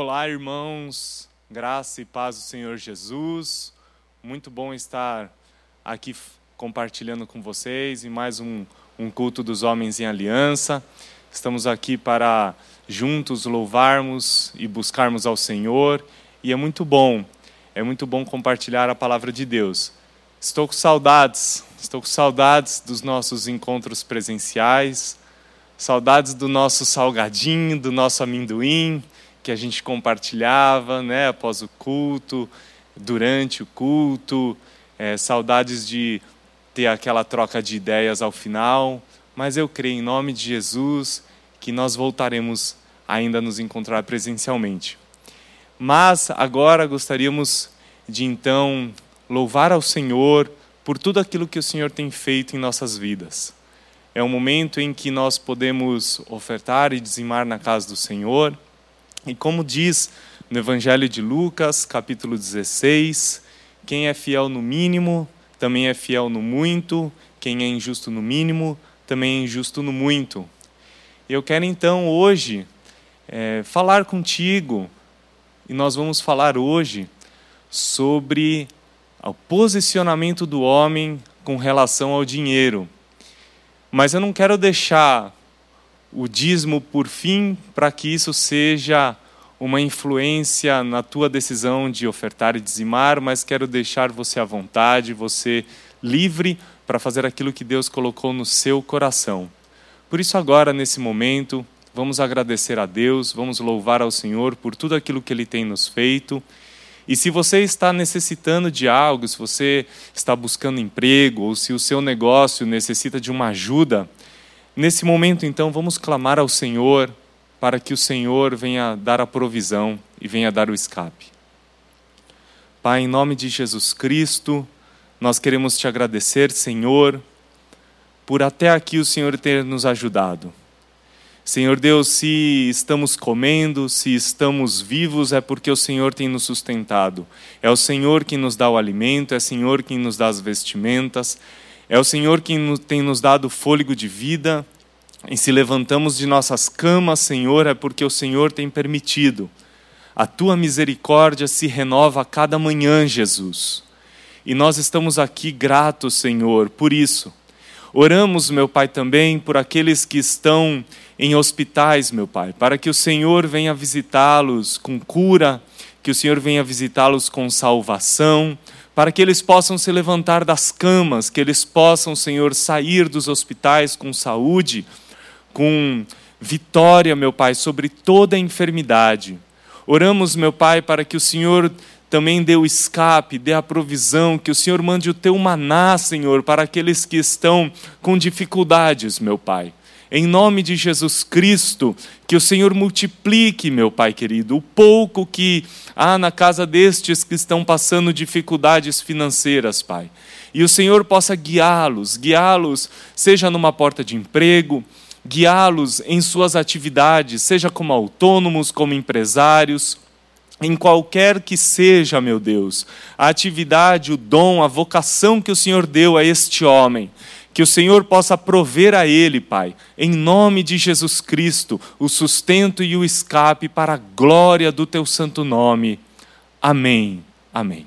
Olá, irmãos, graça e paz do Senhor Jesus. Muito bom estar aqui compartilhando com vocês em mais um, um culto dos homens em aliança. Estamos aqui para juntos louvarmos e buscarmos ao Senhor, e é muito bom, é muito bom compartilhar a palavra de Deus. Estou com saudades, estou com saudades dos nossos encontros presenciais, saudades do nosso salgadinho, do nosso amendoim que a gente compartilhava, né, após o culto, durante o culto, é, saudades de ter aquela troca de ideias ao final, mas eu creio em nome de Jesus que nós voltaremos ainda a nos encontrar presencialmente. Mas agora gostaríamos de então louvar ao Senhor por tudo aquilo que o Senhor tem feito em nossas vidas. É um momento em que nós podemos ofertar e dizimar na casa do Senhor e como diz no Evangelho de Lucas, capítulo 16, quem é fiel no mínimo, também é fiel no muito, quem é injusto no mínimo, também é injusto no muito. Eu quero então hoje é, falar contigo, e nós vamos falar hoje sobre o posicionamento do homem com relação ao dinheiro. Mas eu não quero deixar o dízimo por fim, para que isso seja uma influência na tua decisão de ofertar e dizimar, mas quero deixar você à vontade, você livre para fazer aquilo que Deus colocou no seu coração. Por isso, agora, nesse momento, vamos agradecer a Deus, vamos louvar ao Senhor por tudo aquilo que Ele tem nos feito. E se você está necessitando de algo, se você está buscando emprego, ou se o seu negócio necessita de uma ajuda, Nesse momento, então, vamos clamar ao Senhor para que o Senhor venha dar a provisão e venha dar o escape. Pai, em nome de Jesus Cristo, nós queremos te agradecer, Senhor, por até aqui o Senhor ter nos ajudado. Senhor Deus, se estamos comendo, se estamos vivos, é porque o Senhor tem nos sustentado. É o Senhor quem nos dá o alimento, é o Senhor quem nos dá as vestimentas, é o Senhor quem tem nos dado fôlego de vida. E se levantamos de nossas camas, Senhor, é porque o Senhor tem permitido. A tua misericórdia se renova a cada manhã, Jesus. E nós estamos aqui gratos, Senhor, por isso. Oramos, meu Pai, também por aqueles que estão em hospitais, meu Pai, para que o Senhor venha visitá-los com cura, que o Senhor venha visitá-los com salvação, para que eles possam se levantar das camas, que eles possam, Senhor, sair dos hospitais com saúde, com vitória, meu Pai, sobre toda enfermidade. Oramos, meu Pai, para que o Senhor também dê o escape, dê a provisão, que o Senhor mande o teu maná, Senhor, para aqueles que estão com dificuldades, meu Pai. Em nome de Jesus Cristo, que o Senhor multiplique, meu Pai querido, o pouco que há na casa destes que estão passando dificuldades financeiras, Pai. E o Senhor possa guiá-los, guiá-los, seja numa porta de emprego, guiá-los em suas atividades, seja como autônomos, como empresários, em qualquer que seja, meu Deus, a atividade, o dom, a vocação que o Senhor deu a este homem que o Senhor possa prover a ele, Pai, em nome de Jesus Cristo, o sustento e o escape para a glória do teu santo nome. Amém. Amém.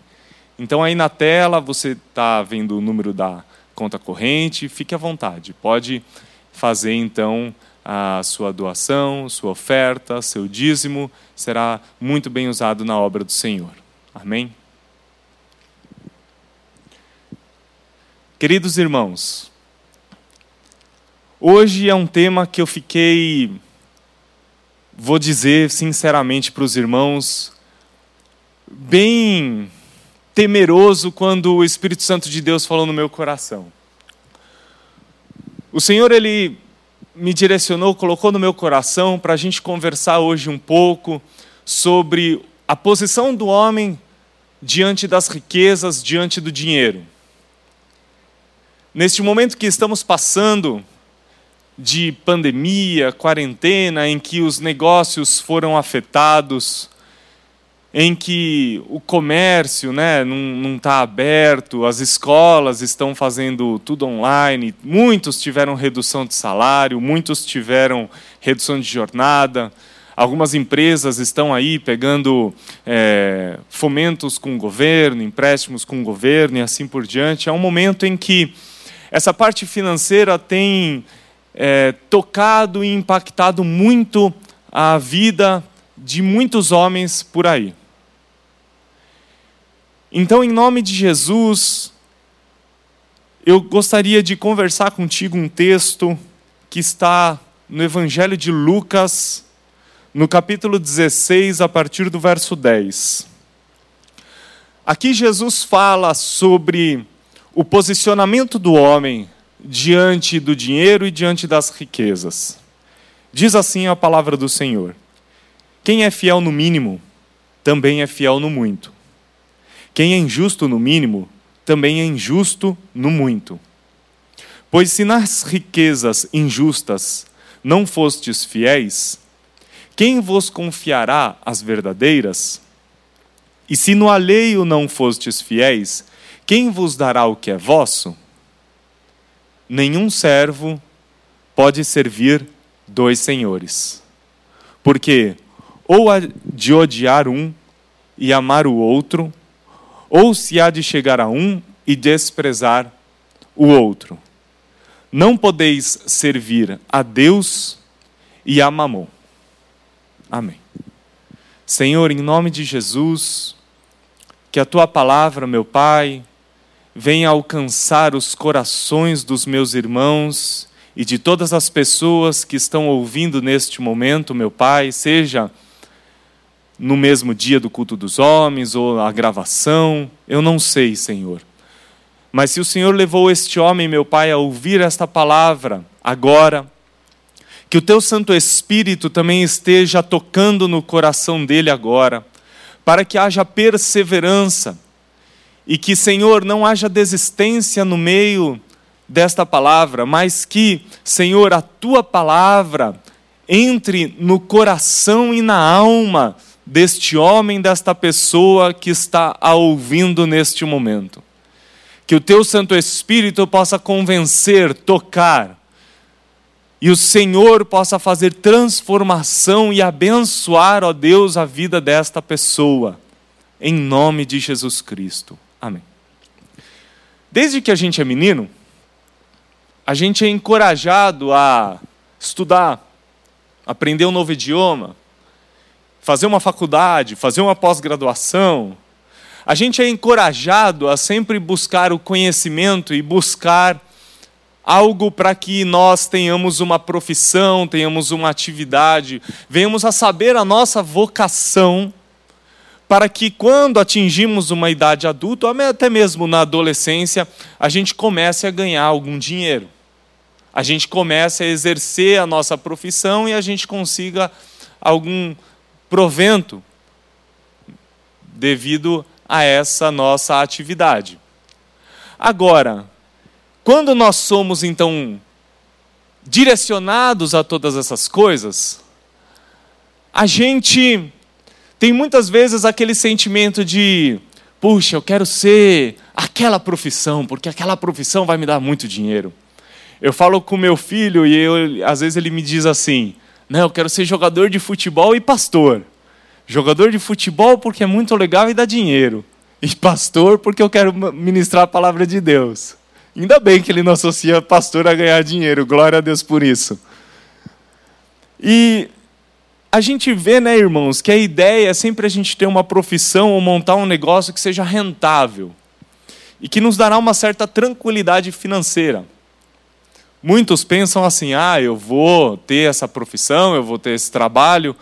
Então, aí na tela, você está vendo o número da conta corrente, fique à vontade, pode fazer então a sua doação, sua oferta, seu dízimo, será muito bem usado na obra do Senhor. Amém? Queridos irmãos, Hoje é um tema que eu fiquei, vou dizer sinceramente para os irmãos, bem temeroso quando o Espírito Santo de Deus falou no meu coração. O Senhor, Ele me direcionou, colocou no meu coração para a gente conversar hoje um pouco sobre a posição do homem diante das riquezas, diante do dinheiro. Neste momento que estamos passando, de pandemia, quarentena, em que os negócios foram afetados, em que o comércio né, não está aberto, as escolas estão fazendo tudo online, muitos tiveram redução de salário, muitos tiveram redução de jornada, Algumas empresas estão aí pegando é, fomentos com o governo, empréstimos com o governo e assim por diante. É um momento em que essa parte financeira tem é, tocado e impactado muito a vida de muitos homens por aí. Então, em nome de Jesus, eu gostaria de conversar contigo um texto que está no Evangelho de Lucas, no capítulo 16, a partir do verso 10. Aqui Jesus fala sobre o posicionamento do homem diante do dinheiro e diante das riquezas. Diz assim a palavra do Senhor: Quem é fiel no mínimo, também é fiel no muito. Quem é injusto no mínimo, também é injusto no muito. Pois se nas riquezas injustas não fostes fiéis, quem vos confiará as verdadeiras? E se no alheio não fostes fiéis, quem vos dará o que é vosso? Nenhum servo pode servir dois senhores. Porque ou há de odiar um e amar o outro, ou se há de chegar a um e desprezar o outro. Não podeis servir a Deus e a Mamon. Amém. Senhor, em nome de Jesus, que a tua palavra, meu Pai, venha alcançar os corações dos meus irmãos e de todas as pessoas que estão ouvindo neste momento, meu Pai, seja no mesmo dia do culto dos homens ou a gravação, eu não sei, Senhor. Mas se o Senhor levou este homem, meu Pai, a ouvir esta palavra agora, que o teu Santo Espírito também esteja tocando no coração dele agora, para que haja perseverança e que, Senhor, não haja desistência no meio desta palavra, mas que, Senhor, a tua palavra entre no coração e na alma deste homem, desta pessoa que está a ouvindo neste momento. Que o teu Santo Espírito possa convencer, tocar, e o Senhor possa fazer transformação e abençoar, ó Deus, a vida desta pessoa, em nome de Jesus Cristo. Amém. Desde que a gente é menino, a gente é encorajado a estudar, aprender um novo idioma, fazer uma faculdade, fazer uma pós-graduação. A gente é encorajado a sempre buscar o conhecimento e buscar algo para que nós tenhamos uma profissão, tenhamos uma atividade, venhamos a saber a nossa vocação, para que quando atingimos uma idade adulta, ou até mesmo na adolescência, a gente comece a ganhar algum dinheiro. A gente comece a exercer a nossa profissão e a gente consiga algum provento devido a essa nossa atividade. Agora, quando nós somos então direcionados a todas essas coisas, a gente tem muitas vezes aquele sentimento de, puxa, eu quero ser aquela profissão, porque aquela profissão vai me dar muito dinheiro. Eu falo com meu filho e eu, às vezes ele me diz assim: Não, eu quero ser jogador de futebol e pastor. Jogador de futebol porque é muito legal e dá dinheiro. E pastor porque eu quero ministrar a palavra de Deus. Ainda bem que ele não associa pastor a ganhar dinheiro, glória a Deus por isso. E a gente vê, né, irmãos, que a ideia é sempre a gente ter uma profissão ou montar um negócio que seja rentável e que nos dará uma certa tranquilidade financeira. Muitos pensam assim: ah, eu vou ter essa profissão, eu vou ter esse trabalho,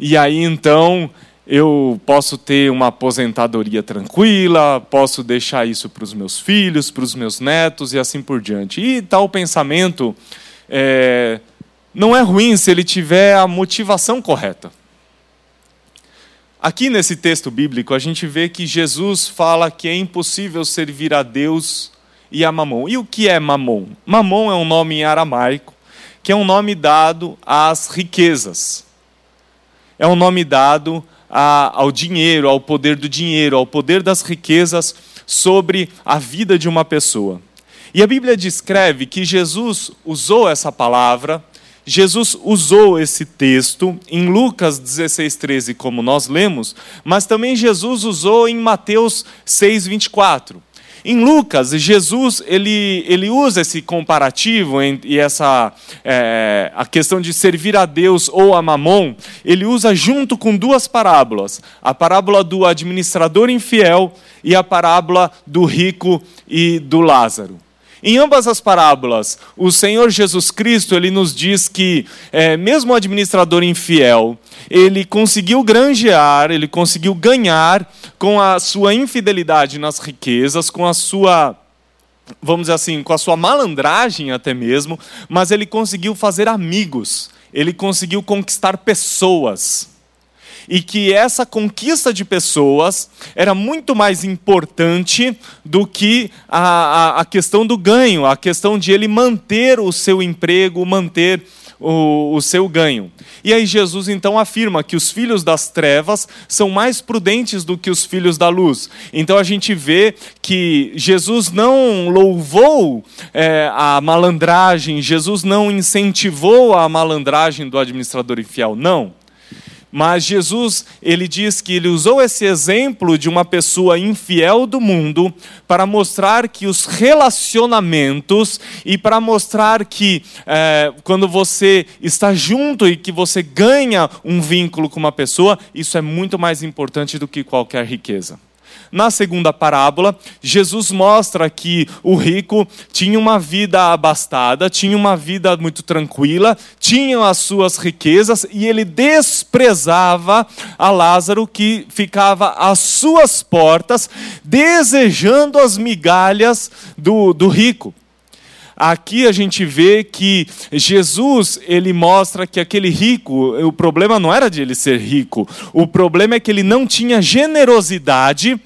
e aí então eu posso ter uma aposentadoria tranquila, posso deixar isso para os meus filhos, para os meus netos e assim por diante. E tal pensamento é, não é ruim se ele tiver a motivação correta. Aqui nesse texto bíblico, a gente vê que Jesus fala que é impossível servir a Deus e a Mamon. E o que é Mamon? Mamon é um nome em aramaico, que é um nome dado às riquezas. É um nome dado a, ao dinheiro, ao poder do dinheiro, ao poder das riquezas sobre a vida de uma pessoa. E a Bíblia descreve que Jesus usou essa palavra Jesus usou esse texto em Lucas 16, 13, como nós lemos, mas também Jesus usou em Mateus 6, 24. Em Lucas, Jesus ele, ele usa esse comparativo e essa é, a questão de servir a Deus ou a Mamon, ele usa junto com duas parábolas: a parábola do administrador infiel e a parábola do rico e do Lázaro. Em ambas as parábolas, o Senhor Jesus Cristo ele nos diz que, é, mesmo o administrador infiel, ele conseguiu granjear, ele conseguiu ganhar com a sua infidelidade nas riquezas, com a sua vamos dizer assim, com a sua malandragem até mesmo, mas ele conseguiu fazer amigos, ele conseguiu conquistar pessoas e que essa conquista de pessoas era muito mais importante do que a, a, a questão do ganho, a questão de ele manter o seu emprego, manter o, o, seu ganho. E aí Jesus então afirma que os filhos das trevas são mais prudentes do que os filhos da luz. Então a gente vê que Jesus não louvou é, a malandragem, Jesus não incentivou a malandragem do administrador infiel, não. Mas Jesus, ele diz que ele usou esse exemplo de uma pessoa infiel do mundo para mostrar que os relacionamentos e para mostrar que é, quando você está junto e que você ganha um vínculo com uma pessoa, isso é muito mais importante do que qualquer riqueza. Na segunda parábola, Jesus mostra que o rico tinha uma vida abastada, tinha uma vida muito tranquila, tinha as suas riquezas e ele desprezava a Lázaro que ficava às suas portas, desejando as migalhas do, do rico. Aqui a gente vê que Jesus, ele mostra que aquele rico, o problema não era de ele ser rico, o problema é que ele não tinha generosidade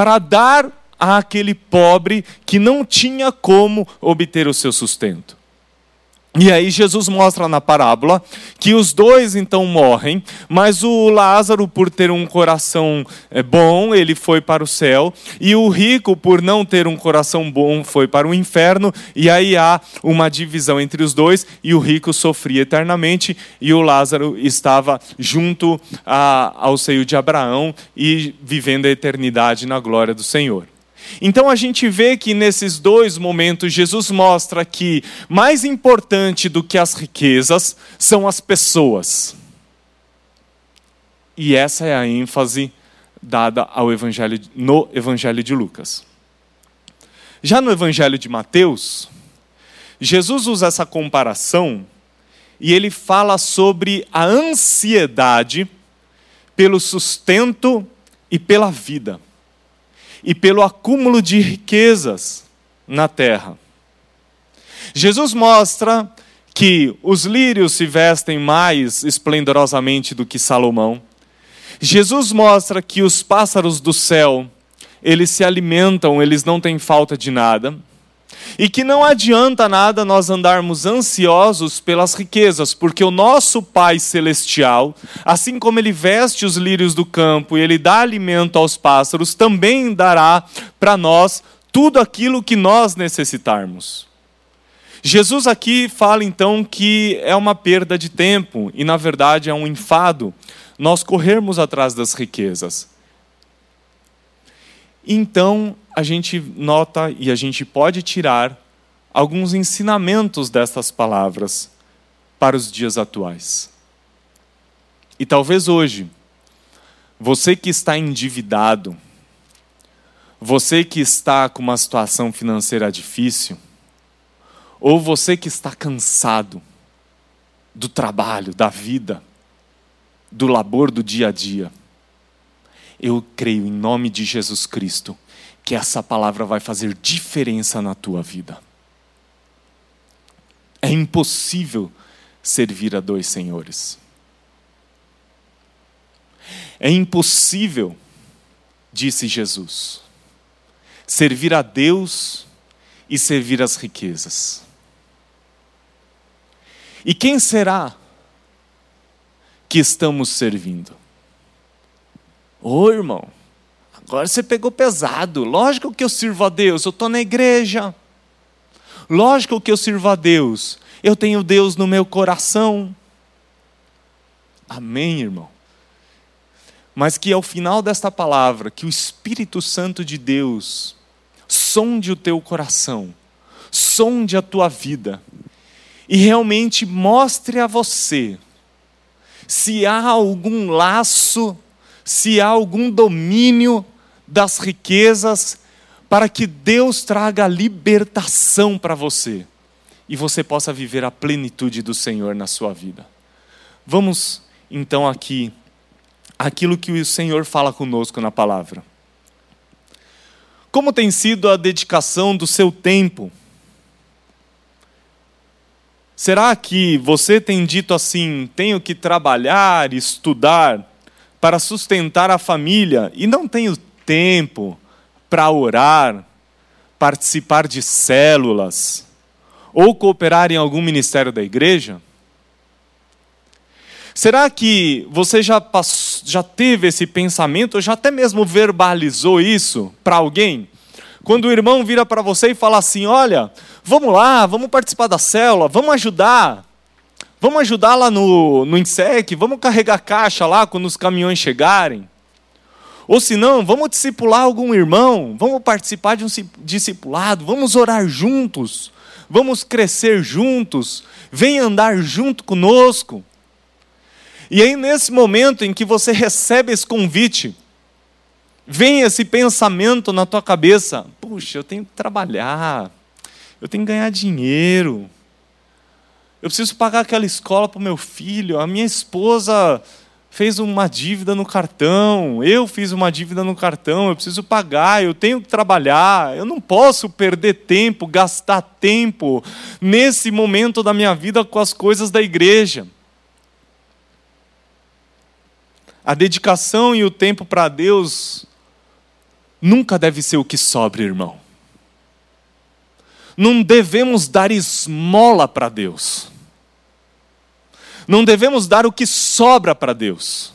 para dar àquele pobre que não tinha como obter o seu sustento. E aí Jesus mostra na parábola que os dois então morrem, mas o Lázaro, por ter um coração eh, bom, ele foi para o céu, e o rico, por não ter um coração bom, foi para o inferno, e aí há uma divisão entre os dois, e o rico sofria eternamente, e o Lázaro estava junto a, ao seio de Abraão e vivendo a eternidade na glória do Senhor. Então a gente vê que nesses dois momentos Jesus mostra que mais importante do que as riquezas são as pessoas. E essa é a ênfase dada ao evangelho no evangelho de Lucas. Já no evangelho de Mateus, Jesus usa essa comparação e ele fala sobre a ansiedade pelo sustento e pela vida e pelo acúmulo de riquezas na terra. Jesus mostra que os lírios se vestem mais esplendorosamente do que Salomão. Jesus mostra que os pássaros do céu, eles se alimentam, eles não têm falta de nada. E que não adianta nada nós andarmos ansiosos pelas riquezas, porque o nosso Pai Celestial, assim como Ele veste os lírios do campo e Ele dá alimento aos pássaros, também dará para nós tudo aquilo que nós necessitarmos. Jesus aqui fala então que é uma perda de tempo e, na verdade, é um enfado nós corrermos atrás das riquezas. Então, a gente nota e a gente pode tirar alguns ensinamentos destas palavras para os dias atuais. E talvez hoje, você que está endividado, você que está com uma situação financeira difícil, ou você que está cansado do trabalho, da vida, do labor do dia a dia, eu creio em nome de Jesus Cristo que essa palavra vai fazer diferença na tua vida. É impossível servir a dois senhores. É impossível, disse Jesus, servir a Deus e servir as riquezas. E quem será que estamos servindo? Ô irmão, Agora você pegou pesado. Lógico que eu sirvo a Deus, eu estou na igreja. Lógico que eu sirvo a Deus. eu tenho Deus no meu coração. Amém, irmão? Mas que ao final desta palavra, que o Espírito Santo de Deus sonde o teu coração, sonde a tua vida e realmente mostre a você se há algum laço, se há algum domínio das riquezas, para que Deus traga libertação para você e você possa viver a plenitude do Senhor na sua vida. Vamos então aqui aquilo que o Senhor fala conosco na palavra. Como tem sido a dedicação do seu tempo? Será que você tem dito assim: tenho que trabalhar, estudar para sustentar a família e não tenho tempo para orar, participar de células ou cooperar em algum ministério da igreja? Será que você já, passou, já teve esse pensamento, ou já até mesmo verbalizou isso para alguém? Quando o irmão vira para você e fala assim: Olha, vamos lá, vamos participar da célula, vamos ajudar. Vamos ajudar lá no, no INSEC, vamos carregar caixa lá quando os caminhões chegarem. Ou se não, vamos discipular algum irmão, vamos participar de um discipulado, vamos orar juntos, vamos crescer juntos, vem andar junto conosco. E aí, nesse momento em que você recebe esse convite, vem esse pensamento na tua cabeça: puxa, eu tenho que trabalhar, eu tenho que ganhar dinheiro, eu preciso pagar aquela escola para o meu filho, a minha esposa fez uma dívida no cartão, eu fiz uma dívida no cartão, eu preciso pagar, eu tenho que trabalhar, eu não posso perder tempo, gastar tempo nesse momento da minha vida com as coisas da igreja. A dedicação e o tempo para Deus nunca deve ser o que sobra, irmão. Não devemos dar esmola para Deus. Não devemos dar o que sobra para Deus.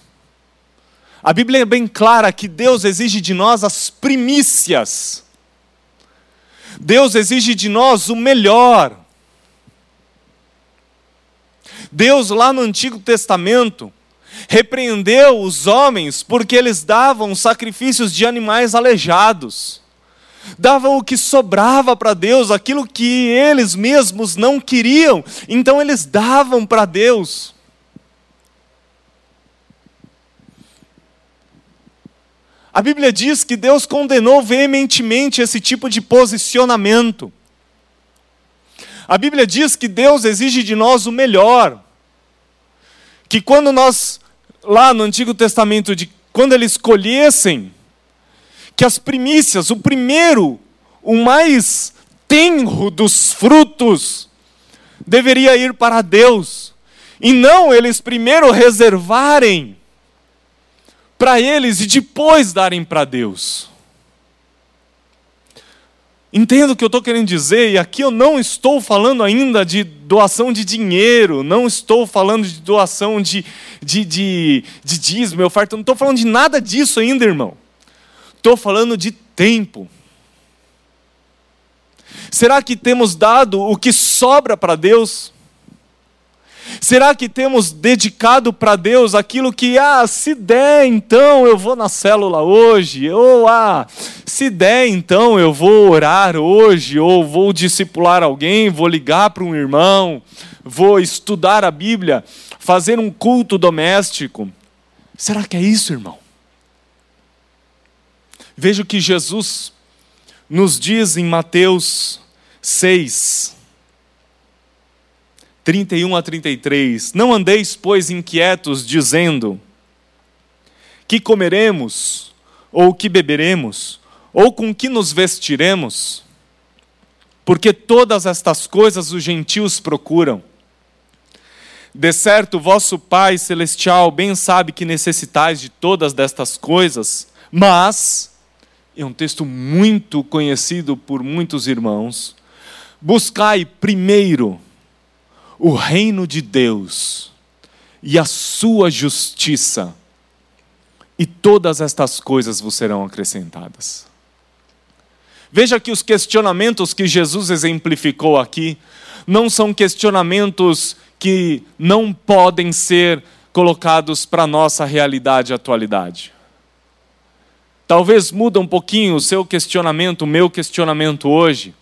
A Bíblia é bem clara que Deus exige de nós as primícias. Deus exige de nós o melhor. Deus, lá no Antigo Testamento, repreendeu os homens porque eles davam sacrifícios de animais aleijados, davam o que sobrava para Deus, aquilo que eles mesmos não queriam, então eles davam para Deus. A Bíblia diz que Deus condenou veementemente esse tipo de posicionamento. A Bíblia diz que Deus exige de nós o melhor. Que quando nós lá no Antigo Testamento de quando eles escolhessem que as primícias, o primeiro, o mais tenro dos frutos, deveria ir para Deus, e não eles primeiro reservarem para eles e depois darem para Deus. Entendo o que eu estou querendo dizer, e aqui eu não estou falando ainda de doação de dinheiro, não estou falando de doação de, de, de, de dízimo, oferta, não estou falando de nada disso ainda, irmão. Estou falando de tempo. Será que temos dado o que sobra para Deus? Será que temos dedicado para Deus aquilo que, ah, se der, então eu vou na célula hoje, ou ah, se der, então eu vou orar hoje, ou vou discipular alguém, vou ligar para um irmão, vou estudar a Bíblia, fazer um culto doméstico? Será que é isso, irmão? Veja o que Jesus nos diz em Mateus 6, 31 a 33. Não andeis, pois, inquietos, dizendo: Que comeremos, ou que beberemos, ou com que nos vestiremos? Porque todas estas coisas os gentios procuram. De certo, vosso Pai celestial bem sabe que necessitais de todas destas coisas, mas, é um texto muito conhecido por muitos irmãos, buscai primeiro o reino de Deus e a sua justiça, e todas estas coisas vos serão acrescentadas. Veja que os questionamentos que Jesus exemplificou aqui não são questionamentos que não podem ser colocados para a nossa realidade e atualidade. Talvez muda um pouquinho o seu questionamento, o meu questionamento hoje.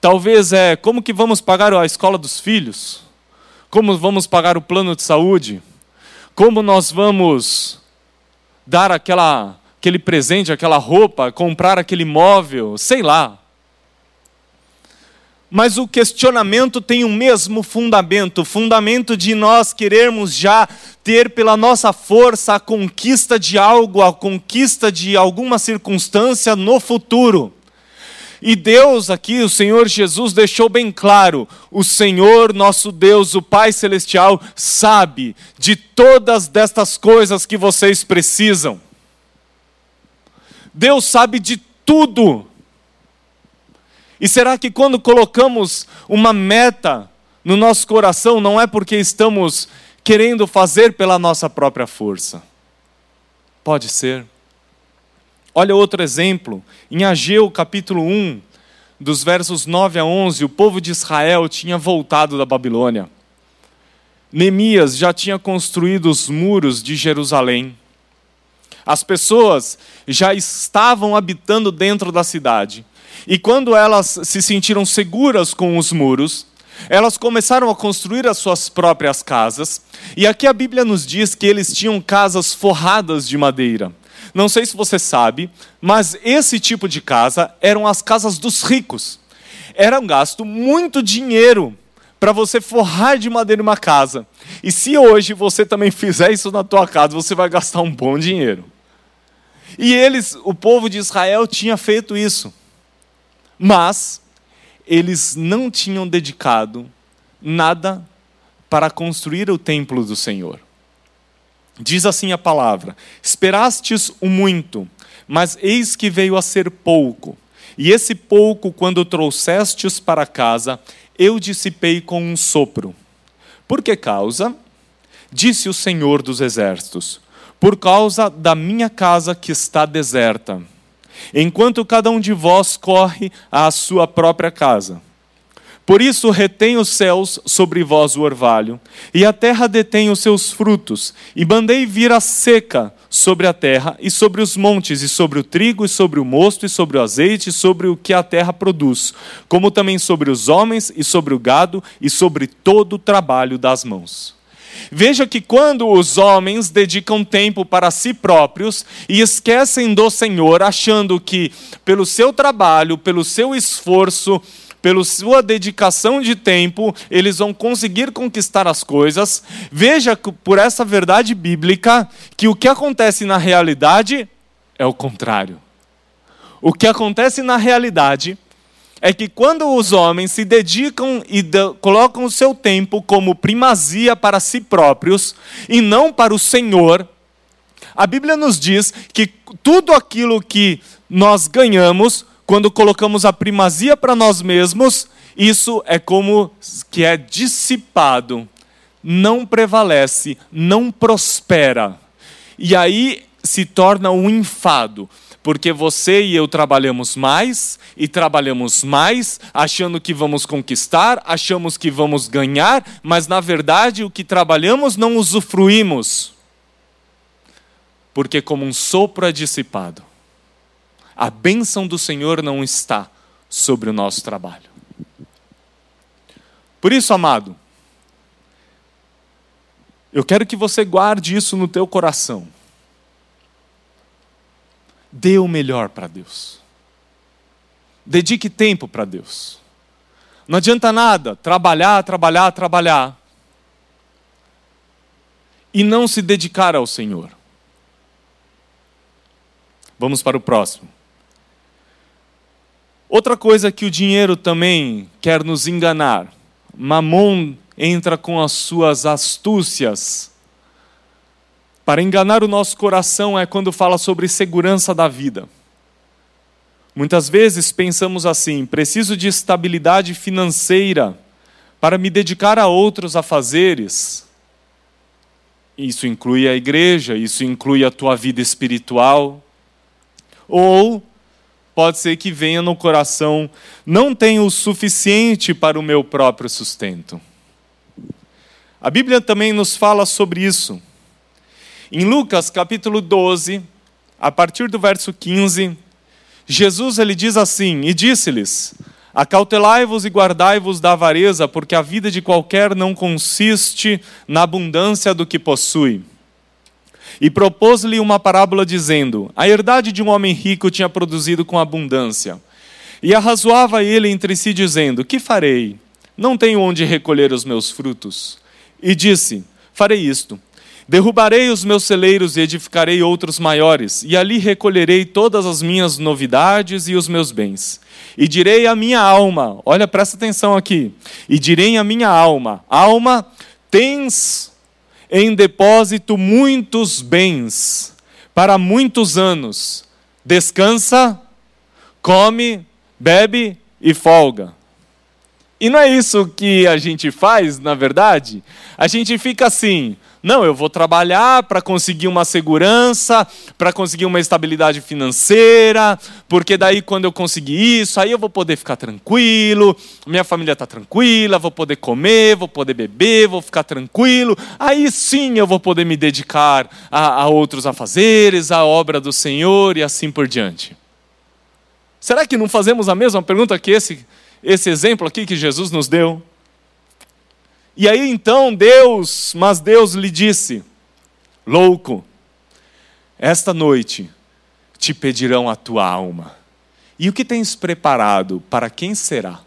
Talvez é como que vamos pagar a escola dos filhos? Como vamos pagar o plano de saúde? Como nós vamos dar aquela aquele presente, aquela roupa, comprar aquele móvel, sei lá. Mas o questionamento tem o mesmo fundamento, o fundamento de nós querermos já ter pela nossa força a conquista de algo, a conquista de alguma circunstância no futuro. E Deus aqui, o Senhor Jesus, deixou bem claro: o Senhor, nosso Deus, o Pai Celestial, sabe de todas destas coisas que vocês precisam. Deus sabe de tudo. E será que quando colocamos uma meta no nosso coração, não é porque estamos querendo fazer pela nossa própria força? Pode ser. Olha outro exemplo, em Ageu capítulo 1, dos versos 9 a 11, o povo de Israel tinha voltado da Babilônia. Neemias já tinha construído os muros de Jerusalém. As pessoas já estavam habitando dentro da cidade. E quando elas se sentiram seguras com os muros, elas começaram a construir as suas próprias casas. E aqui a Bíblia nos diz que eles tinham casas forradas de madeira. Não sei se você sabe, mas esse tipo de casa eram as casas dos ricos. Era um gasto muito dinheiro para você forrar de madeira uma casa. E se hoje você também fizer isso na tua casa, você vai gastar um bom dinheiro. E eles, o povo de Israel tinha feito isso. Mas eles não tinham dedicado nada para construir o templo do Senhor. Diz assim a palavra: Esperastes o muito, mas eis que veio a ser pouco. E esse pouco, quando trouxestes para casa, eu dissipei com um sopro. Por que causa? Disse o Senhor dos Exércitos: por causa da minha casa que está deserta, enquanto cada um de vós corre à sua própria casa. Por isso retém os céus sobre vós o orvalho, e a terra detém os seus frutos, e mandei vir a seca sobre a terra, e sobre os montes, e sobre o trigo, e sobre o mosto, e sobre o azeite, e sobre o que a terra produz, como também sobre os homens, e sobre o gado, e sobre todo o trabalho das mãos. Veja que quando os homens dedicam tempo para si próprios e esquecem do Senhor, achando que pelo seu trabalho, pelo seu esforço, pela sua dedicação de tempo, eles vão conseguir conquistar as coisas. Veja por essa verdade bíblica que o que acontece na realidade é o contrário. O que acontece na realidade é que quando os homens se dedicam e colocam o seu tempo como primazia para si próprios e não para o Senhor, a Bíblia nos diz que tudo aquilo que nós ganhamos, quando colocamos a primazia para nós mesmos, isso é como que é dissipado, não prevalece, não prospera. E aí se torna um enfado porque você e eu trabalhamos mais e trabalhamos mais, achando que vamos conquistar, achamos que vamos ganhar, mas na verdade o que trabalhamos não usufruímos, porque como um sopro é dissipado. A bênção do Senhor não está sobre o nosso trabalho. Por isso, amado, eu quero que você guarde isso no teu coração. Dê o melhor para Deus. Dedique tempo para Deus. Não adianta nada trabalhar, trabalhar, trabalhar e não se dedicar ao Senhor. Vamos para o próximo. Outra coisa que o dinheiro também quer nos enganar. Mamon entra com as suas astúcias para enganar o nosso coração é quando fala sobre segurança da vida. Muitas vezes pensamos assim: preciso de estabilidade financeira para me dedicar a outros afazeres. Isso inclui a igreja, isso inclui a tua vida espiritual. Ou pode ser que venha no coração: não tenho o suficiente para o meu próprio sustento. A Bíblia também nos fala sobre isso. Em Lucas capítulo 12, a partir do verso 15, Jesus ele diz assim: E disse-lhes: Acautelai-vos e guardai-vos da avareza, porque a vida de qualquer não consiste na abundância do que possui. E propôs-lhe uma parábola dizendo: A herdade de um homem rico tinha produzido com abundância. E arrazoava ele entre si, dizendo: Que farei? Não tenho onde recolher os meus frutos. E disse: Farei isto. Derrubarei os meus celeiros e edificarei outros maiores, e ali recolherei todas as minhas novidades e os meus bens. E direi à minha alma: olha, presta atenção aqui. E direi à minha alma: Alma, tens em depósito muitos bens para muitos anos. Descansa, come, bebe e folga. E não é isso que a gente faz, na verdade? A gente fica assim: não, eu vou trabalhar para conseguir uma segurança, para conseguir uma estabilidade financeira, porque daí quando eu conseguir isso, aí eu vou poder ficar tranquilo, minha família está tranquila, vou poder comer, vou poder beber, vou ficar tranquilo, aí sim eu vou poder me dedicar a, a outros afazeres, à obra do Senhor e assim por diante. Será que não fazemos a mesma pergunta que esse? esse exemplo aqui que Jesus nos deu. E aí então Deus, mas Deus lhe disse: Louco, esta noite te pedirão a tua alma. E o que tens preparado, para quem será?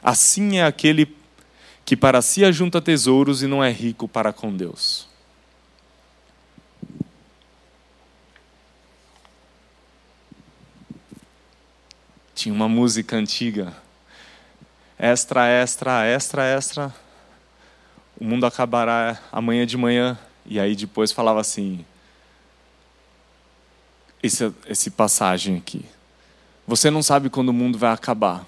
Assim é aquele que para si ajunta tesouros e não é rico para com Deus. Tinha uma música antiga. Extra, extra, extra, extra. O mundo acabará amanhã de manhã. E aí depois falava assim. Esse, esse passagem aqui. Você não sabe quando o mundo vai acabar.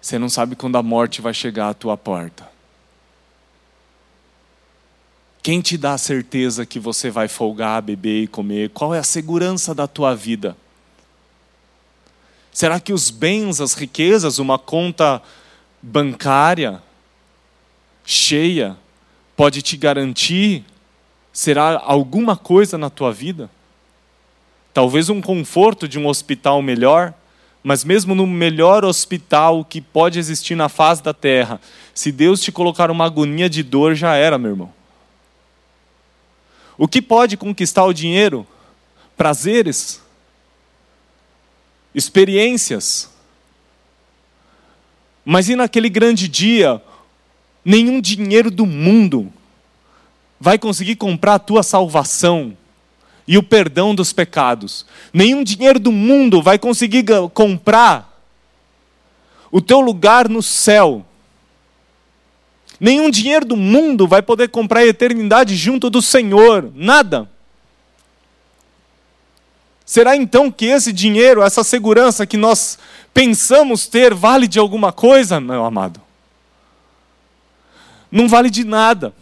Você não sabe quando a morte vai chegar à tua porta. Quem te dá a certeza que você vai folgar, beber e comer? Qual é a segurança da tua vida? Será que os bens, as riquezas, uma conta bancária cheia pode te garantir será alguma coisa na tua vida? Talvez um conforto de um hospital melhor, mas mesmo no melhor hospital que pode existir na face da terra, se Deus te colocar uma agonia de dor, já era, meu irmão. O que pode conquistar o dinheiro? Prazeres, experiências. Mas e naquele grande dia, nenhum dinheiro do mundo vai conseguir comprar a tua salvação e o perdão dos pecados. Nenhum dinheiro do mundo vai conseguir comprar o teu lugar no céu. Nenhum dinheiro do mundo vai poder comprar a eternidade junto do Senhor. Nada. Será então que esse dinheiro, essa segurança que nós pensamos ter, vale de alguma coisa, meu amado? Não vale de nada.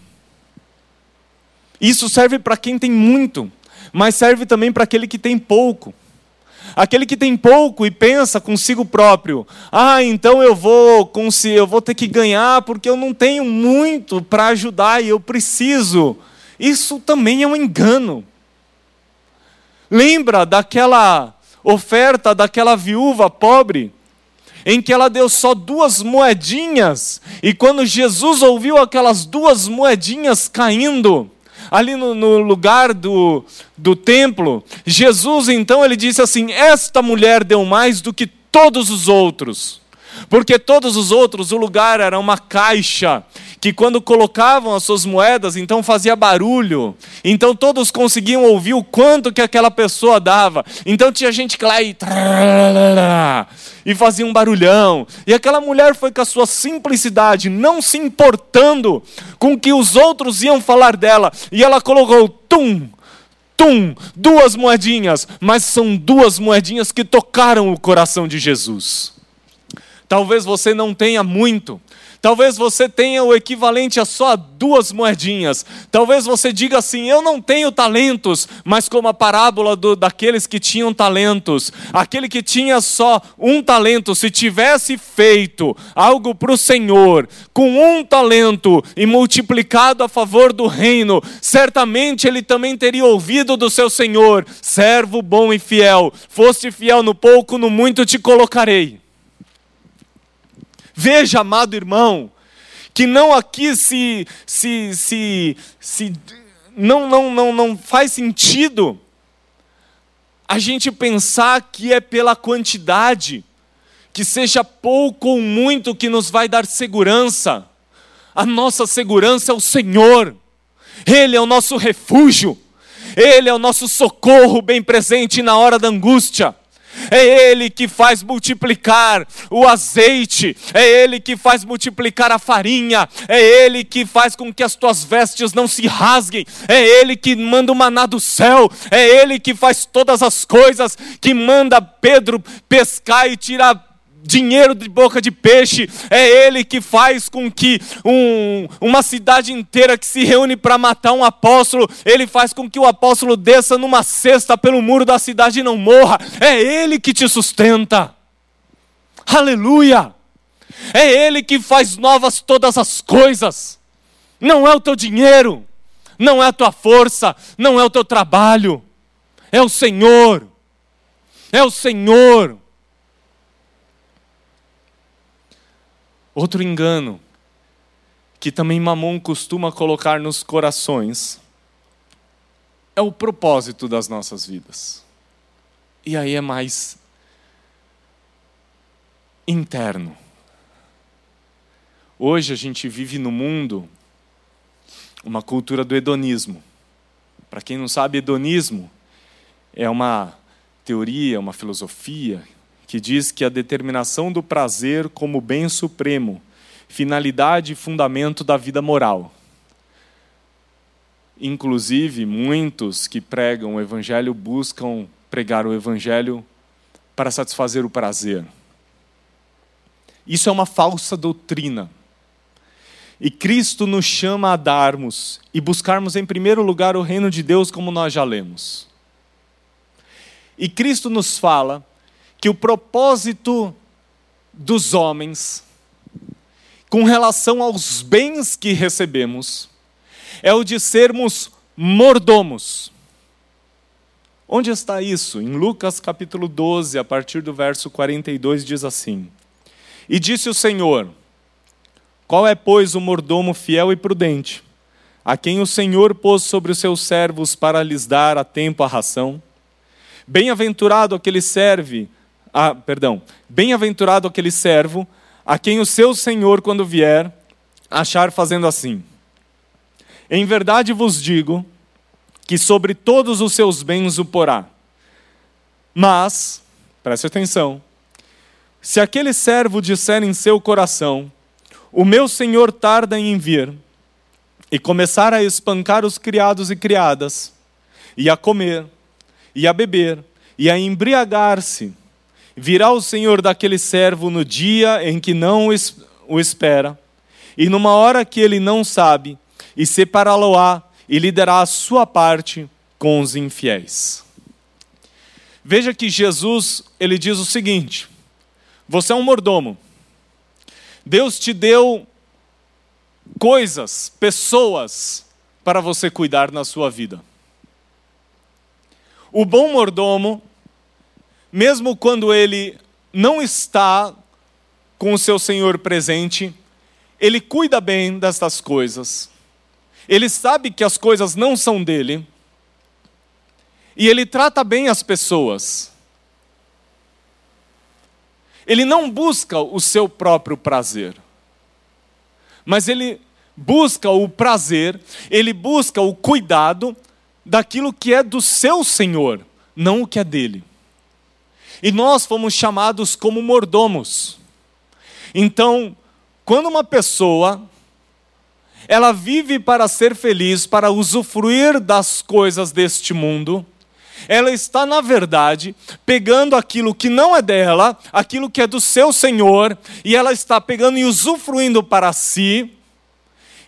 Isso serve para quem tem muito, mas serve também para aquele que tem pouco. Aquele que tem pouco e pensa consigo próprio: ah, então eu vou, eu vou ter que ganhar porque eu não tenho muito para ajudar e eu preciso. Isso também é um engano. Lembra daquela oferta daquela viúva pobre? Em que ela deu só duas moedinhas, e quando Jesus ouviu aquelas duas moedinhas caindo, ali no, no, lugar do, do templo, Jesus então ele disse assim: Esta mulher deu mais do que todos os outros. Porque todos os outros, o lugar era uma caixa, que quando colocavam as suas moedas, então fazia barulho. Então todos conseguiam ouvir o quanto que aquela pessoa dava. Então tinha gente que lá e, e fazia um barulhão. E aquela mulher foi com a sua simplicidade, não se importando com o que os outros iam falar dela. E ela colocou tum, tum, duas moedinhas, mas são duas moedinhas que tocaram o coração de Jesus. Talvez você não tenha muito, Talvez você tenha o equivalente a só duas moedinhas. Talvez você diga assim: Eu não tenho talentos, mas como a parábola do, daqueles que tinham talentos. Aquele que tinha só um talento, se tivesse feito algo para o Senhor com um talento e multiplicado a favor do reino, certamente ele também teria ouvido do seu Senhor: servo bom e fiel, foste fiel no pouco, no muito te colocarei. Veja, amado irmão, que não aqui se, se, se, se não, não, não, não faz sentido a gente pensar que é pela quantidade, que seja pouco ou muito que nos vai dar segurança. A nossa segurança é o Senhor, Ele é o nosso refúgio, Ele é o nosso socorro bem presente na hora da angústia. É Ele que faz multiplicar o azeite, é Ele que faz multiplicar a farinha, é Ele que faz com que as tuas vestes não se rasguem, é Ele que manda o maná do céu, é Ele que faz todas as coisas, que manda Pedro pescar e tirar dinheiro de boca de peixe, é ele que faz com que um, uma cidade inteira que se reúne para matar um apóstolo, ele faz com que o apóstolo desça numa cesta pelo muro da cidade e não morra, é ele que te sustenta. Aleluia! É ele que faz novas todas as coisas. Não é o teu dinheiro, não é a tua força, não é o teu trabalho. É o Senhor. É o Senhor. Outro engano que também Mamon costuma colocar nos corações é o propósito das nossas vidas. E aí é mais interno. Hoje a gente vive no mundo uma cultura do hedonismo. Para quem não sabe, hedonismo é uma teoria, uma filosofia que diz que a determinação do prazer como bem supremo, finalidade e fundamento da vida moral. Inclusive, muitos que pregam o evangelho buscam pregar o evangelho para satisfazer o prazer. Isso é uma falsa doutrina. E Cristo nos chama a darmos e buscarmos em primeiro lugar o reino de Deus, como nós já lemos. E Cristo nos fala que o propósito dos homens com relação aos bens que recebemos é o de sermos mordomos. Onde está isso? Em Lucas capítulo 12, a partir do verso 42, diz assim: E disse o Senhor: Qual é, pois, o mordomo fiel e prudente, a quem o Senhor pôs sobre os seus servos para lhes dar a tempo a ração? Bem-aventurado aquele serve ah, perdão, bem-aventurado aquele servo a quem o seu senhor, quando vier, achar fazendo assim. Em verdade vos digo que sobre todos os seus bens o porá. Mas, preste atenção, se aquele servo disser em seu coração: O meu senhor tarda em vir, e começar a espancar os criados e criadas, e a comer, e a beber, e a embriagar-se, Virá o Senhor daquele servo no dia em que não o espera, e numa hora que ele não sabe, e separá-lo-á e lhe dará a sua parte com os infiéis. Veja que Jesus, ele diz o seguinte: Você é um mordomo. Deus te deu coisas, pessoas para você cuidar na sua vida. O bom mordomo mesmo quando ele não está com o seu Senhor presente, ele cuida bem destas coisas. Ele sabe que as coisas não são dele. E ele trata bem as pessoas. Ele não busca o seu próprio prazer. Mas ele busca o prazer, ele busca o cuidado daquilo que é do seu Senhor, não o que é dele. E nós fomos chamados como mordomos. Então, quando uma pessoa ela vive para ser feliz, para usufruir das coisas deste mundo, ela está, na verdade, pegando aquilo que não é dela, aquilo que é do seu Senhor, e ela está pegando e usufruindo para si,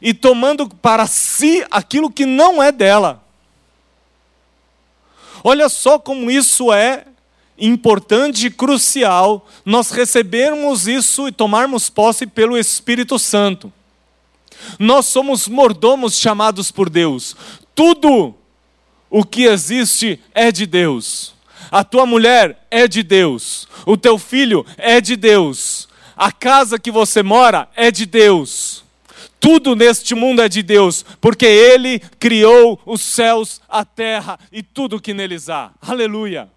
e tomando para si aquilo que não é dela. Olha só como isso é importante e crucial nós recebermos isso e tomarmos posse pelo Espírito Santo. Nós somos mordomos chamados por Deus. Tudo o que existe é de Deus. A tua mulher é de Deus. O teu filho é de Deus. A casa que você mora é de Deus. Tudo neste mundo é de Deus, porque Ele criou os céus, a terra e tudo que neles há. Aleluia.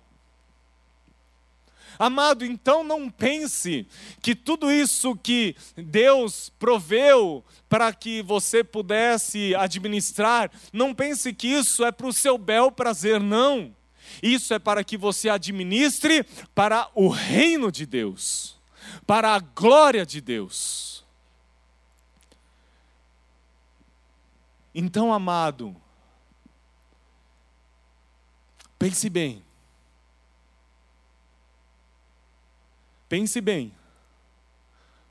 Amado, então não pense que tudo isso que Deus proveu para que você pudesse administrar, não pense que isso é para o seu bel prazer, não. Isso é para que você administre para o reino de Deus, para a glória de Deus. Então, amado, pense bem. Pense bem.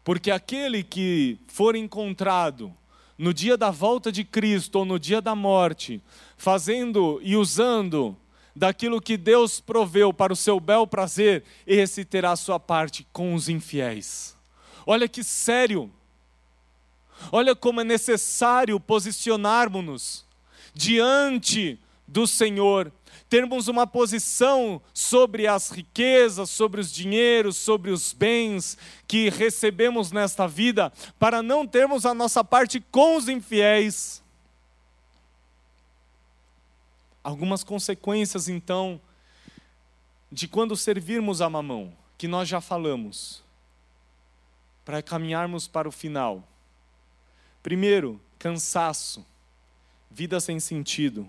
Porque aquele que for encontrado no dia da volta de Cristo ou no dia da morte, fazendo e usando daquilo que Deus proveu para o seu bel prazer, esse terá sua parte com os infiéis. Olha que sério. Olha como é necessário posicionarmos-nos diante do Senhor termos uma posição sobre as riquezas, sobre os dinheiros, sobre os bens que recebemos nesta vida, para não termos a nossa parte com os infiéis. Algumas consequências, então, de quando servirmos a mamão, que nós já falamos, para caminharmos para o final. Primeiro, cansaço, vida sem sentido.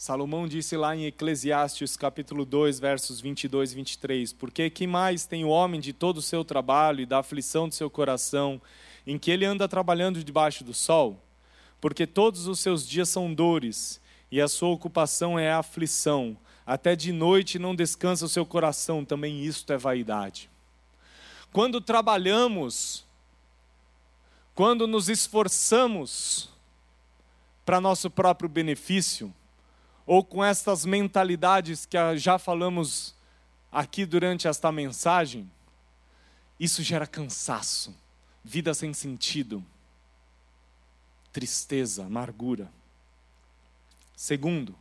Salomão disse lá em Eclesiastes capítulo 2, versos 22 e 23, porque que mais tem o homem de todo o seu trabalho e da aflição do seu coração, em que ele anda trabalhando debaixo do sol? Porque todos os seus dias são dores, e a sua ocupação é a aflição. Até de noite não descansa o seu coração, também isto é vaidade. Quando trabalhamos, quando nos esforçamos para nosso próprio benefício, ou com estas mentalidades que já falamos aqui durante esta mensagem, isso gera cansaço, vida sem sentido, tristeza, amargura. Segundo,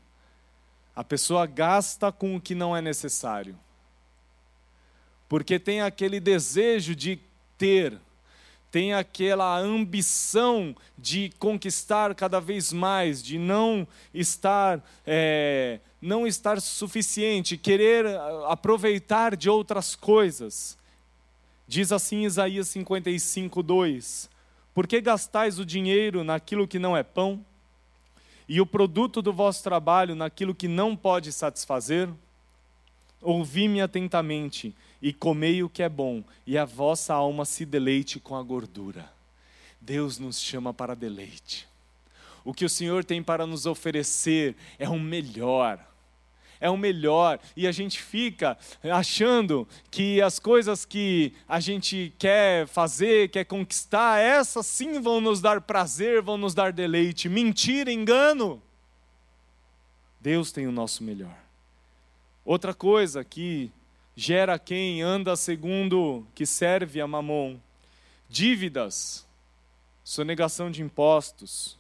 a pessoa gasta com o que não é necessário, porque tem aquele desejo de ter, tem aquela ambição de conquistar cada vez mais, de não estar é, não estar suficiente, querer aproveitar de outras coisas. Diz assim Isaías 55, 2: Por que gastais o dinheiro naquilo que não é pão, e o produto do vosso trabalho naquilo que não pode satisfazer? Ouvi-me atentamente e comei o que é bom, e a vossa alma se deleite com a gordura. Deus nos chama para deleite. O que o Senhor tem para nos oferecer é o melhor. É o melhor, e a gente fica achando que as coisas que a gente quer fazer, quer conquistar, essas sim vão nos dar prazer, vão nos dar deleite. Mentira, engano. Deus tem o nosso melhor. Outra coisa que gera quem anda segundo que serve a mamon. Dívidas, sonegação de impostos.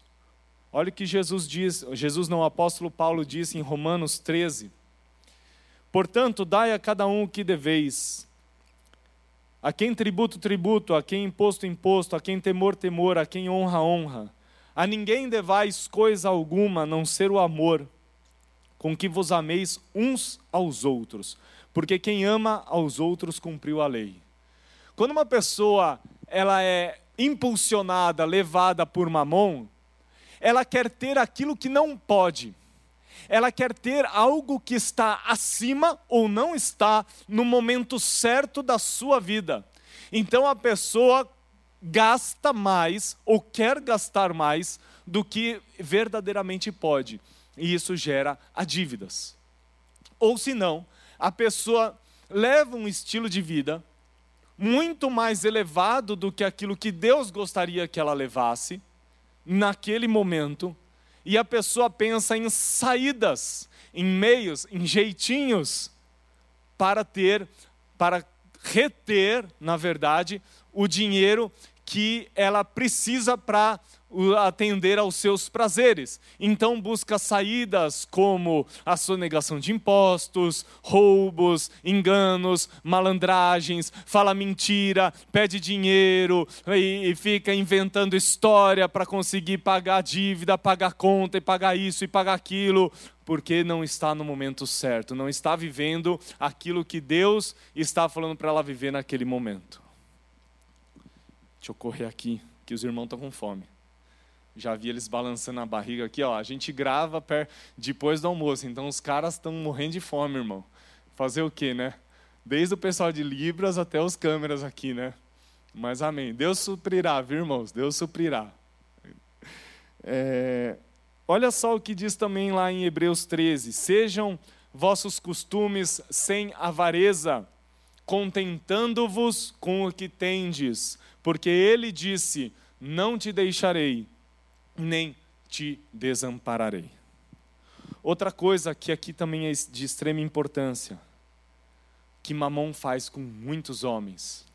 Olha o que Jesus diz, Jesus não, o apóstolo Paulo disse em Romanos 13. Portanto, dai a cada um o que deveis. A quem tributo, tributo, a quem imposto, imposto, a quem temor, temor, a quem honra, honra. A ninguém devais coisa alguma, a não ser o amor, com que vos ameis uns aos outros porque quem ama aos outros cumpriu a lei. Quando uma pessoa ela é impulsionada, levada por mamon, ela quer ter aquilo que não pode. Ela quer ter algo que está acima ou não está no momento certo da sua vida. Então a pessoa gasta mais ou quer gastar mais do que verdadeiramente pode. E isso gera dívidas. Ou se não, a pessoa leva um estilo de vida muito mais elevado do que aquilo que Deus gostaria que ela levasse naquele momento, e a pessoa pensa em saídas, em meios, em jeitinhos para ter, para reter, na verdade, o dinheiro que ela precisa para atender aos seus prazeres. Então busca saídas como a sonegação de impostos, roubos, enganos, malandragens, fala mentira, pede dinheiro e, e fica inventando história para conseguir pagar dívida, pagar conta e pagar isso e pagar aquilo, porque não está no momento certo, não está vivendo aquilo que Deus está falando para ela viver naquele momento. Deixa eu correr aqui, que os irmãos estão com fome. Já vi eles balançando a barriga aqui, ó. A gente grava depois do almoço, então os caras estão morrendo de fome, irmão. Fazer o quê, né? Desde o pessoal de Libras até os câmeras aqui, né? Mas amém. Deus suprirá, viu, irmãos? Deus suprirá. É... Olha só o que diz também lá em Hebreus 13: Sejam vossos costumes sem avareza, contentando-vos com o que tendes, porque ele disse: Não te deixarei nem te desampararei. Outra coisa que aqui também é de extrema importância, que Mamon faz com muitos homens,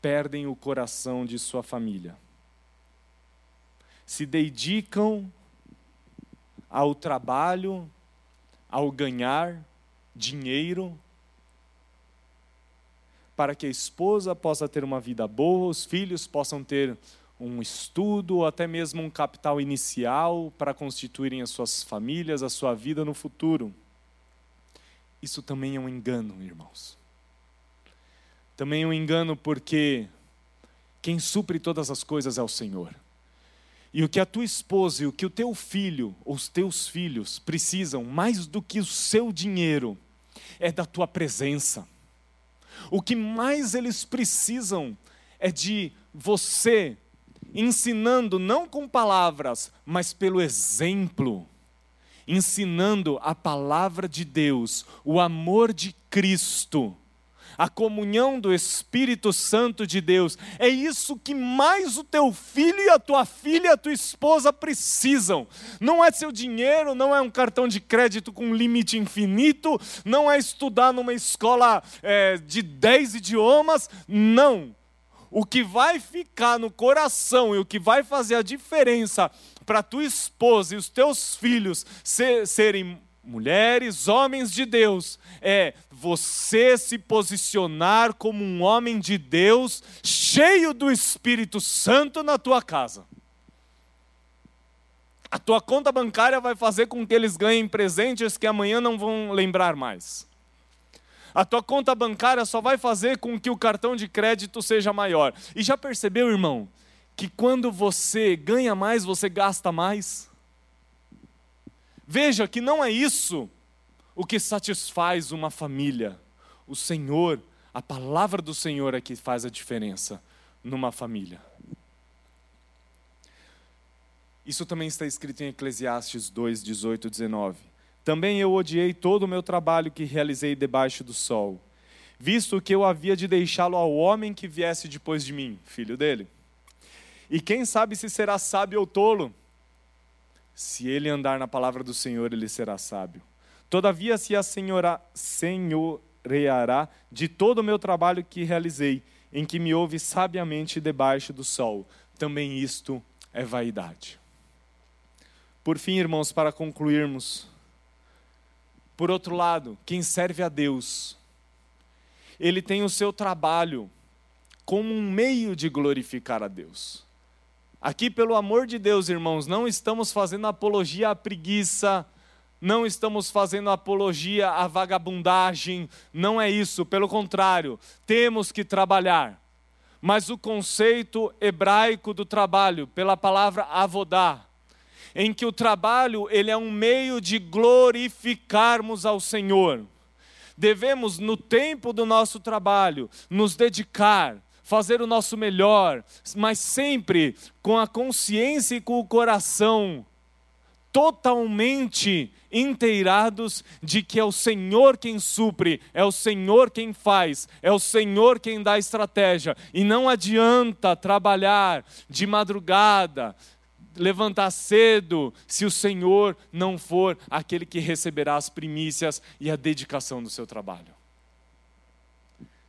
perdem o coração de sua família. Se dedicam ao trabalho, ao ganhar dinheiro, para que a esposa possa ter uma vida boa, os filhos possam ter um estudo ou até mesmo um capital inicial para constituírem as suas famílias, a sua vida no futuro. Isso também é um engano, irmãos. Também é um engano porque quem supre todas as coisas é o Senhor. E o que a tua esposa e o que o teu filho, ou os teus filhos, precisam, mais do que o seu dinheiro, é da tua presença. O que mais eles precisam é de você ensinando não com palavras, mas pelo exemplo, ensinando a palavra de Deus, o amor de Cristo, a comunhão do Espírito Santo de Deus. É isso que mais o teu filho e a tua filha e a tua esposa precisam. Não é seu dinheiro, não é um cartão de crédito com limite infinito, não é estudar numa escola é, de 10 idiomas, não o que vai ficar no coração e o que vai fazer a diferença para tua esposa e os teus filhos ser, serem mulheres, homens de Deus, é você se posicionar como um homem de Deus, cheio do Espírito Santo na tua casa. A tua conta bancária vai fazer com que eles ganhem presentes que amanhã não vão lembrar mais. A tua conta bancária só vai fazer com que o cartão de crédito seja maior. E já percebeu, irmão, que quando você ganha mais, você gasta mais? Veja que não é isso o que satisfaz uma família. O Senhor, a palavra do Senhor é que faz a diferença numa família. Isso também está escrito em Eclesiastes 2, 18, 19. Também eu odiei todo o meu trabalho que realizei debaixo do sol, visto que eu havia de deixá-lo ao homem que viesse depois de mim, filho dele. E quem sabe se será sábio ou tolo? Se ele andar na palavra do Senhor, ele será sábio. Todavia se assenhora, senhoreará de todo o meu trabalho que realizei, em que me ouve sabiamente debaixo do sol. Também isto é vaidade. Por fim, irmãos, para concluirmos, por outro lado, quem serve a Deus, ele tem o seu trabalho como um meio de glorificar a Deus. Aqui, pelo amor de Deus, irmãos, não estamos fazendo apologia à preguiça, não estamos fazendo apologia à vagabundagem, não é isso, pelo contrário, temos que trabalhar. Mas o conceito hebraico do trabalho, pela palavra avodar, em que o trabalho ele é um meio de glorificarmos ao Senhor. Devemos no tempo do nosso trabalho nos dedicar, fazer o nosso melhor, mas sempre com a consciência e com o coração totalmente inteirados de que é o Senhor quem supre, é o Senhor quem faz, é o Senhor quem dá estratégia. E não adianta trabalhar de madrugada, levantar cedo, se o Senhor não for aquele que receberá as primícias e a dedicação do seu trabalho.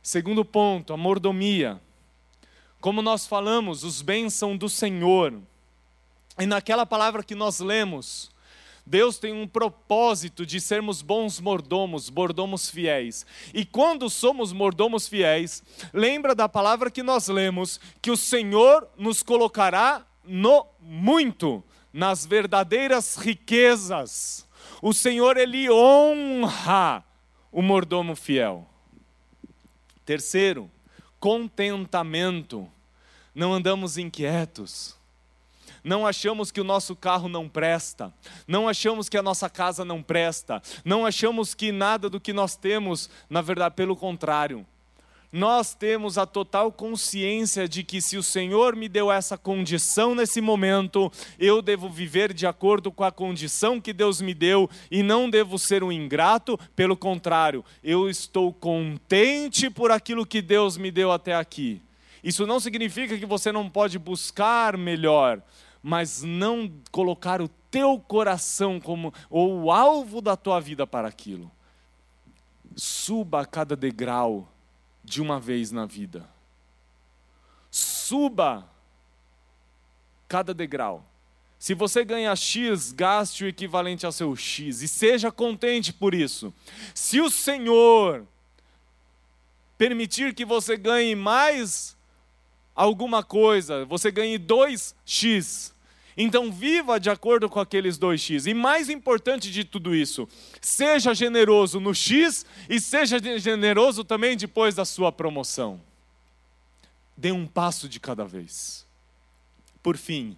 Segundo ponto, a mordomia. Como nós falamos, os bens são do Senhor. E naquela palavra que nós lemos, Deus tem um propósito de sermos bons mordomos, mordomos fiéis. E quando somos mordomos fiéis, lembra da palavra que nós lemos, que o Senhor nos colocará no muito, nas verdadeiras riquezas. O Senhor, Ele honra o mordomo fiel. Terceiro, contentamento. Não andamos inquietos não achamos que o nosso carro não presta, não achamos que a nossa casa não presta, não achamos que nada do que nós temos, na verdade, pelo contrário. Nós temos a total consciência de que se o Senhor me deu essa condição nesse momento, eu devo viver de acordo com a condição que Deus me deu e não devo ser um ingrato, pelo contrário, eu estou contente por aquilo que Deus me deu até aqui. Isso não significa que você não pode buscar melhor, mas não colocar o teu coração como ou o alvo da tua vida para aquilo. Suba a cada degrau de uma vez na vida. Suba cada degrau. Se você ganha X, gaste o equivalente ao seu X e seja contente por isso. Se o Senhor permitir que você ganhe mais alguma coisa, você ganhe 2x, então viva de acordo com aqueles dois X. E mais importante de tudo isso, seja generoso no X e seja generoso também depois da sua promoção. Dê um passo de cada vez. Por fim,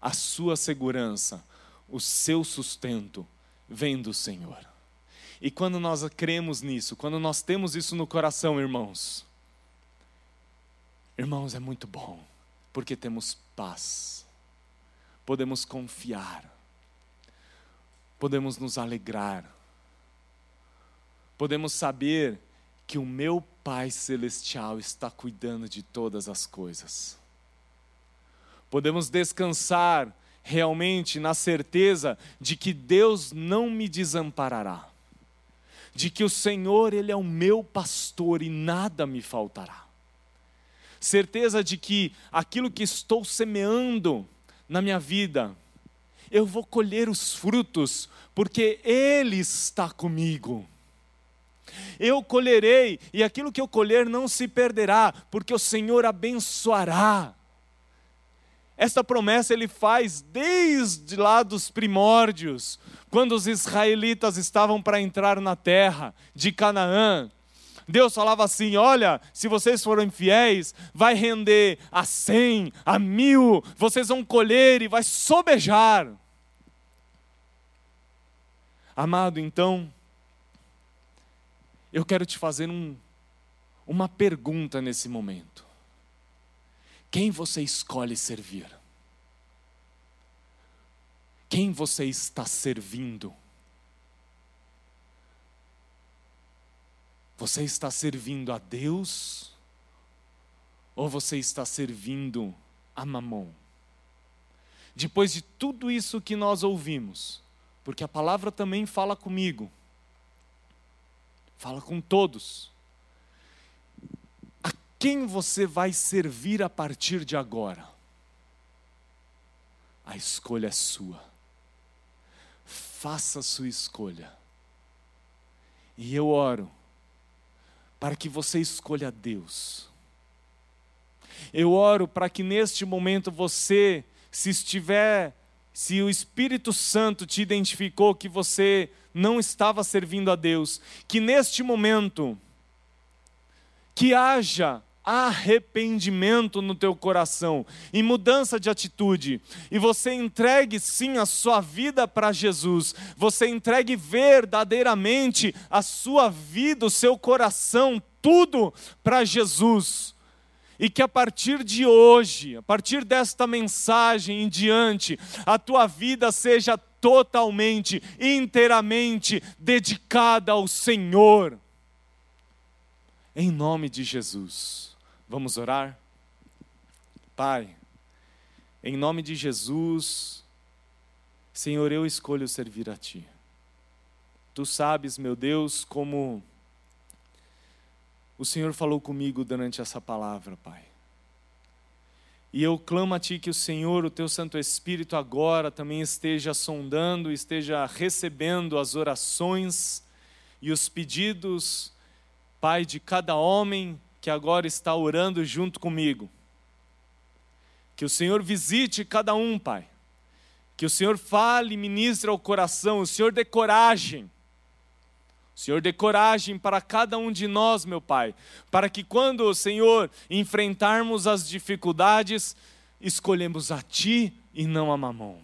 a sua segurança, o seu sustento vem do Senhor. E quando nós cremos nisso, quando nós temos isso no coração, irmãos, irmãos, é muito bom, porque temos paz podemos confiar, podemos nos alegrar, podemos saber que o meu Pai Celestial está cuidando de todas as coisas. Podemos descansar realmente na certeza de que Deus não me desamparará, de que o Senhor, Ele é o meu pastor e nada me faltará. Certeza de que aquilo que estou semeando, na minha vida, eu vou colher os frutos, porque Ele está comigo. Eu colherei, e aquilo que eu colher não se perderá, porque o Senhor abençoará. Esta promessa ele faz desde lá dos primórdios, quando os israelitas estavam para entrar na terra de Canaã. Deus falava assim: olha, se vocês forem fiéis, vai render a cem, a mil, vocês vão colher e vai sobejar. Amado, então, eu quero te fazer um, uma pergunta nesse momento. Quem você escolhe servir? Quem você está servindo? Você está servindo a Deus ou você está servindo a Mamon? Depois de tudo isso que nós ouvimos, porque a palavra também fala comigo, fala com todos. A quem você vai servir a partir de agora? A escolha é sua. Faça a sua escolha. E eu oro para que você escolha Deus. Eu oro para que neste momento você, se estiver, se o Espírito Santo te identificou que você não estava servindo a Deus, que neste momento, que haja arrependimento no teu coração e mudança de atitude, e você entregue sim a sua vida para Jesus, você entregue verdadeiramente a sua vida, o seu coração, tudo para Jesus. e que a partir de hoje, a partir desta mensagem em diante, a tua vida seja totalmente, inteiramente dedicada ao Senhor. Em nome de Jesus. Vamos orar? Pai, em nome de Jesus, Senhor, eu escolho servir a Ti. Tu sabes, meu Deus, como o Senhor falou comigo durante essa palavra, Pai. E eu clamo a Ti que o Senhor, o Teu Santo Espírito, agora também esteja sondando, esteja recebendo as orações e os pedidos, Pai, de cada homem que agora está orando junto comigo. Que o Senhor visite cada um, Pai. Que o Senhor fale e ministre ao coração, o Senhor dê coragem Senhor, dê coragem para cada um de nós, meu Pai, para que quando, Senhor, enfrentarmos as dificuldades, escolhemos a Ti e não a mamão.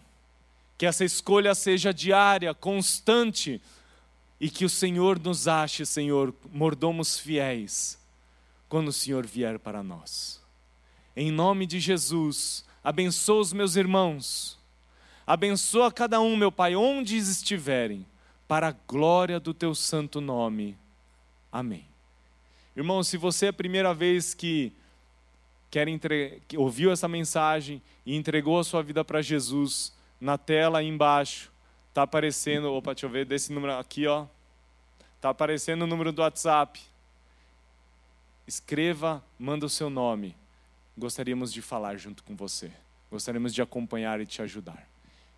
Que essa escolha seja diária, constante, e que o Senhor nos ache, Senhor, mordomos fiéis, quando o Senhor vier para nós. Em nome de Jesus, abençoa os meus irmãos, abençoa cada um, meu Pai, onde estiverem para a glória do teu santo nome. Amém. Irmão, se você é a primeira vez que quer entre... que ouviu essa mensagem e entregou a sua vida para Jesus, na tela aí embaixo está aparecendo, opa, deixa eu ver, desse número aqui, ó. Está aparecendo o número do WhatsApp. Escreva, manda o seu nome. Gostaríamos de falar junto com você. Gostaríamos de acompanhar e te ajudar.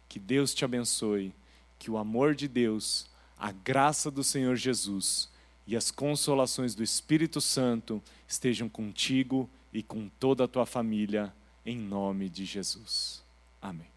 Que Deus te abençoe que o amor de Deus, a graça do Senhor Jesus e as consolações do Espírito Santo estejam contigo e com toda a tua família, em nome de Jesus. Amém.